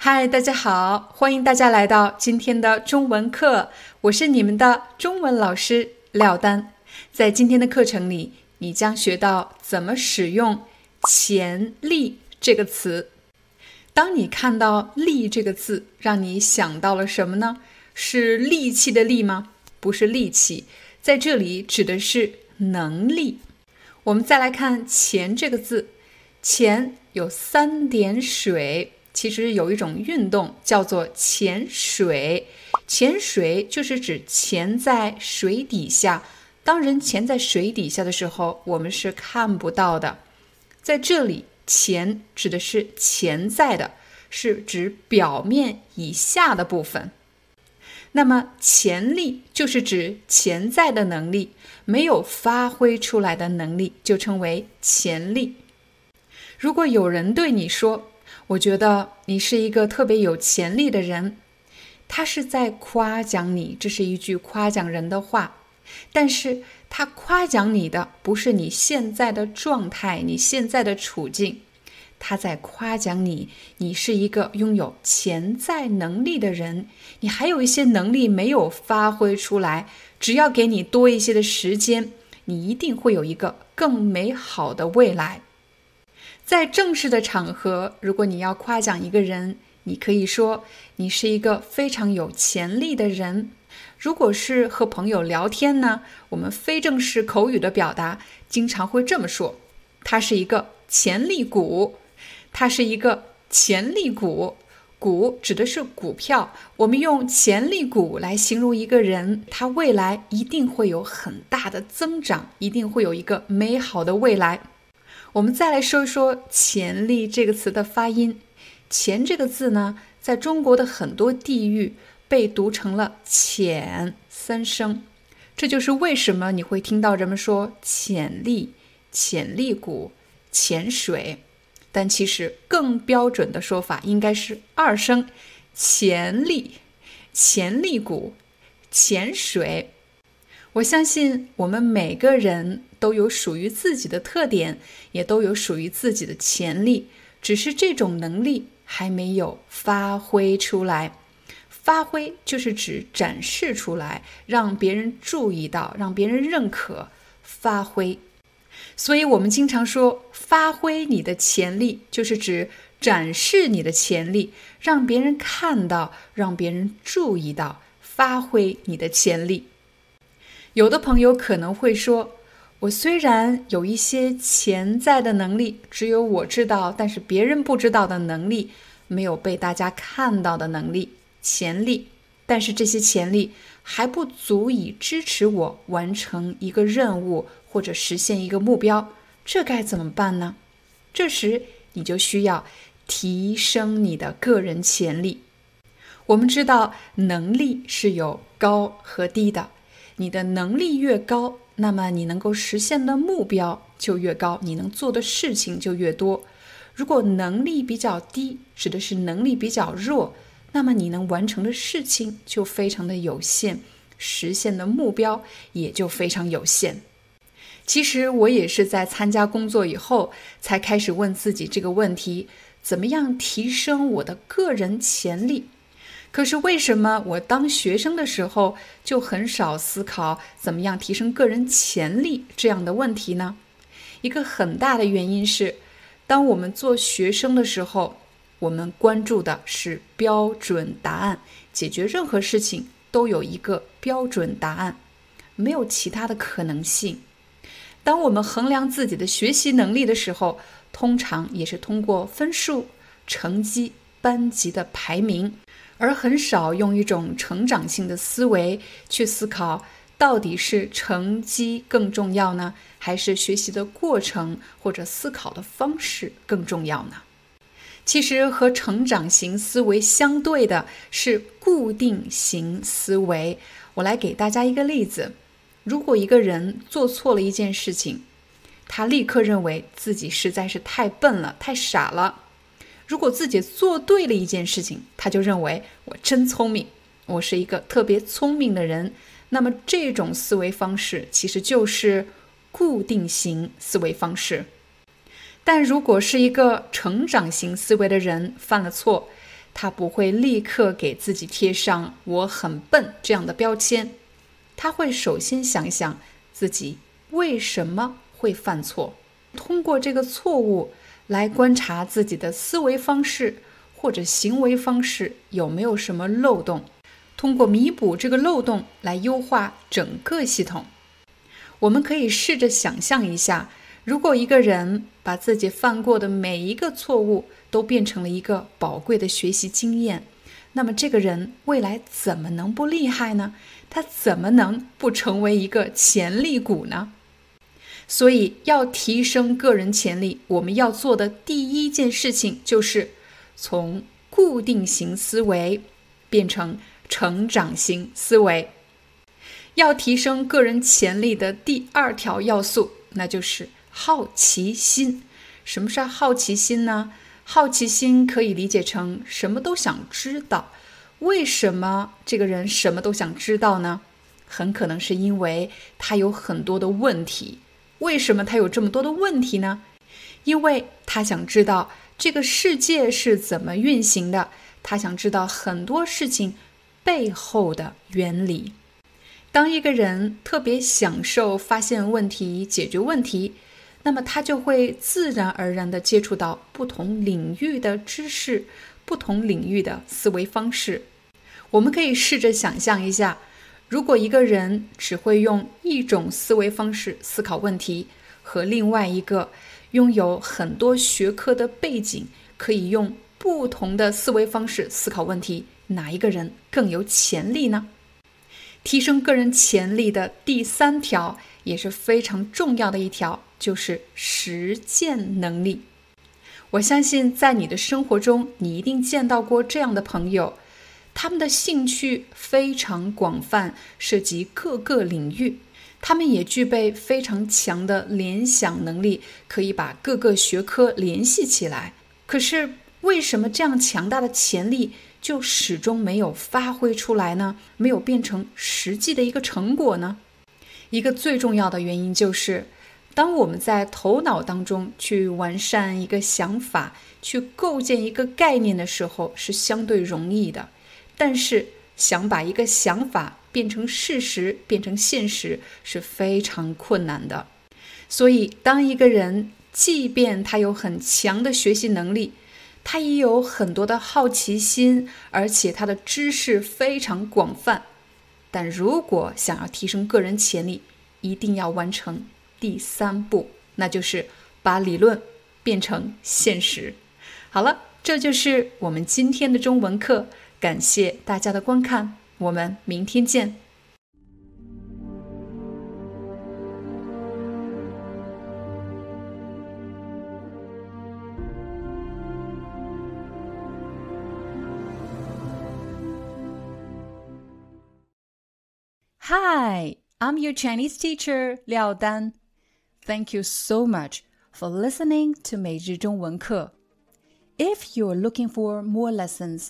嗨，大家好，欢迎大家来到今天的中文课，我是你们的中文老师廖丹。在今天的课程里，你将学到怎么使用“潜力”这个词。当你看到“力”这个字，让你想到了什么呢？是力气的“力”吗？不是力气，在这里指的是能力。我们再来看“潜”这个字，“潜”有三点水。其实有一种运动叫做潜水，潜水就是指潜在水底下。当人潜在水底下的时候，我们是看不到的。在这里，潜指的是潜在的，是指表面以下的部分。那么潜力就是指潜在的能力，没有发挥出来的能力，就称为潜力。如果有人对你说，我觉得你是一个特别有潜力的人，他是在夸奖你，这是一句夸奖人的话。但是他夸奖你的不是你现在的状态，你现在的处境，他在夸奖你，你是一个拥有潜在能力的人，你还有一些能力没有发挥出来，只要给你多一些的时间，你一定会有一个更美好的未来。在正式的场合，如果你要夸奖一个人，你可以说你是一个非常有潜力的人。如果是和朋友聊天呢，我们非正式口语的表达经常会这么说：他是一个潜力股，他是一个潜力股。股指的是股票，我们用潜力股来形容一个人，他未来一定会有很大的增长，一定会有一个美好的未来。我们再来说一说“潜力”这个词的发音，“潜”这个字呢，在中国的很多地域被读成了“潜”三声，这就是为什么你会听到人们说“潜力”“潜力股”“潜水”，但其实更标准的说法应该是二声“潜力”“潜力股”“潜水”。我相信我们每个人都有属于自己的特点，也都有属于自己的潜力，只是这种能力还没有发挥出来。发挥就是指展示出来，让别人注意到，让别人认可。发挥，所以我们经常说，发挥你的潜力，就是指展示你的潜力，让别人看到，让别人注意到，发挥你的潜力。有的朋友可能会说：“我虽然有一些潜在的能力，只有我知道，但是别人不知道的能力，没有被大家看到的能力、潜力，但是这些潜力还不足以支持我完成一个任务或者实现一个目标，这该怎么办呢？”这时你就需要提升你的个人潜力。我们知道，能力是有高和低的。你的能力越高，那么你能够实现的目标就越高，你能做的事情就越多。如果能力比较低，指的是能力比较弱，那么你能完成的事情就非常的有限，实现的目标也就非常有限。其实我也是在参加工作以后，才开始问自己这个问题：怎么样提升我的个人潜力？可是为什么我当学生的时候就很少思考怎么样提升个人潜力这样的问题呢？一个很大的原因是，当我们做学生的时候，我们关注的是标准答案，解决任何事情都有一个标准答案，没有其他的可能性。当我们衡量自己的学习能力的时候，通常也是通过分数、成绩、班级的排名。而很少用一种成长性的思维去思考，到底是成绩更重要呢，还是学习的过程或者思考的方式更重要呢？其实和成长型思维相对的是固定型思维。我来给大家一个例子：如果一个人做错了一件事情，他立刻认为自己实在是太笨了、太傻了；如果自己做对了一件事情，他就认为我真聪明，我是一个特别聪明的人。那么这种思维方式其实就是固定型思维方式。但如果是一个成长型思维的人犯了错，他不会立刻给自己贴上“我很笨”这样的标签，他会首先想想自己为什么会犯错，通过这个错误来观察自己的思维方式或者行为方式有没有什么漏洞，通过弥补这个漏洞来优化整个系统。我们可以试着想象一下。如果一个人把自己犯过的每一个错误都变成了一个宝贵的学习经验，那么这个人未来怎么能不厉害呢？他怎么能不成为一个潜力股呢？所以，要提升个人潜力，我们要做的第一件事情就是从固定型思维变成成长型思维。要提升个人潜力的第二条要素，那就是。好奇心，什么是好奇心呢？好奇心可以理解成什么都想知道。为什么这个人什么都想知道呢？很可能是因为他有很多的问题。为什么他有这么多的问题呢？因为他想知道这个世界是怎么运行的，他想知道很多事情背后的原理。当一个人特别享受发现问题、解决问题。那么他就会自然而然地接触到不同领域的知识，不同领域的思维方式。我们可以试着想象一下，如果一个人只会用一种思维方式思考问题，和另外一个拥有很多学科的背景，可以用不同的思维方式思考问题，哪一个人更有潜力呢？提升个人潜力的第三条也是非常重要的一条。就是实践能力。我相信，在你的生活中，你一定见到过这样的朋友，他们的兴趣非常广泛，涉及各个领域。他们也具备非常强的联想能力，可以把各个学科联系起来。可是，为什么这样强大的潜力就始终没有发挥出来呢？没有变成实际的一个成果呢？一个最重要的原因就是。当我们在头脑当中去完善一个想法、去构建一个概念的时候，是相对容易的；但是想把一个想法变成事实、变成现实是非常困难的。所以，当一个人即便他有很强的学习能力，他也有很多的好奇心，而且他的知识非常广泛，但如果想要提升个人潜力，一定要完成。第三步，那就是把理论变成现实。好了，这就是我们今天的中文课。感谢大家的观看，我们明天见。Hi, I'm your Chinese teacher, Liao Dan. Thank you so much for listening to 每日中文课. If you're looking for more lessons,